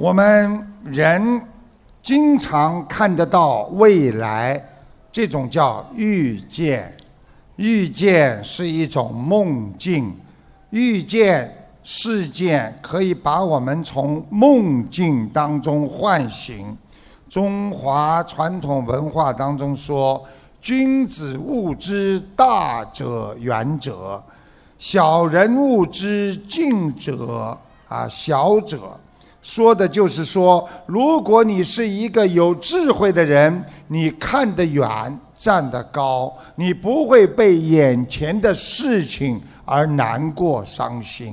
我们人经常看得到未来，这种叫预见。预见是一种梦境，预见事件可以把我们从梦境当中唤醒。中华传统文化当中说：“君子务之大者远者，小人务之近者啊小者。”说的就是说，如果你是一个有智慧的人，你看得远，站得高，你不会被眼前的事情而难过伤心；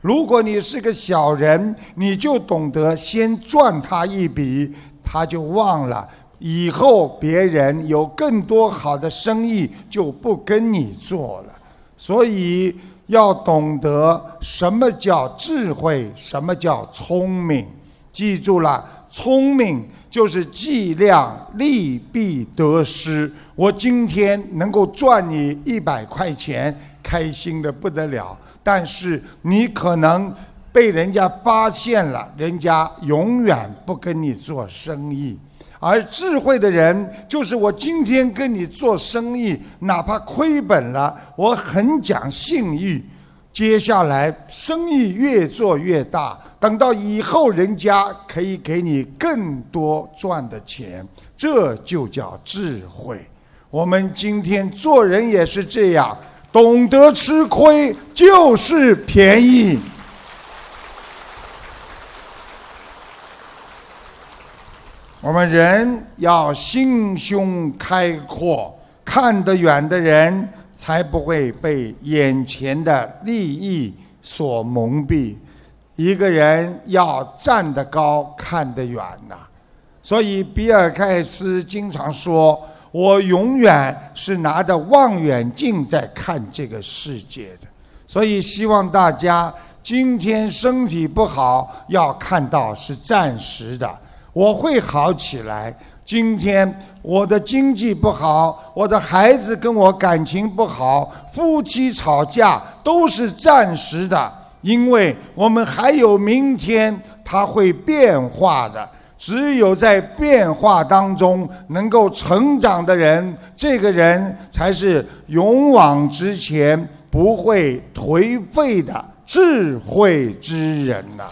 如果你是个小人，你就懂得先赚他一笔，他就忘了以后别人有更多好的生意就不跟你做了。所以。要懂得什么叫智慧，什么叫聪明。记住了，聪明就是计量利弊得失。我今天能够赚你一百块钱，开心的不得了。但是你可能被人家发现了，人家永远不跟你做生意。而智慧的人，就是我今天跟你做生意，哪怕亏本了，我很讲信誉。接下来生意越做越大，等到以后人家可以给你更多赚的钱，这就叫智慧。我们今天做人也是这样，懂得吃亏就是便宜。我们人要心胸开阔，看得远的人才不会被眼前的利益所蒙蔽。一个人要站得高，看得远呐。所以比尔盖茨经常说：“我永远是拿着望远镜在看这个世界的。”所以希望大家今天身体不好，要看到是暂时的。我会好起来。今天我的经济不好，我的孩子跟我感情不好，夫妻吵架都是暂时的，因为我们还有明天，它会变化的。只有在变化当中能够成长的人，这个人才是勇往直前、不会颓废的智慧之人呐。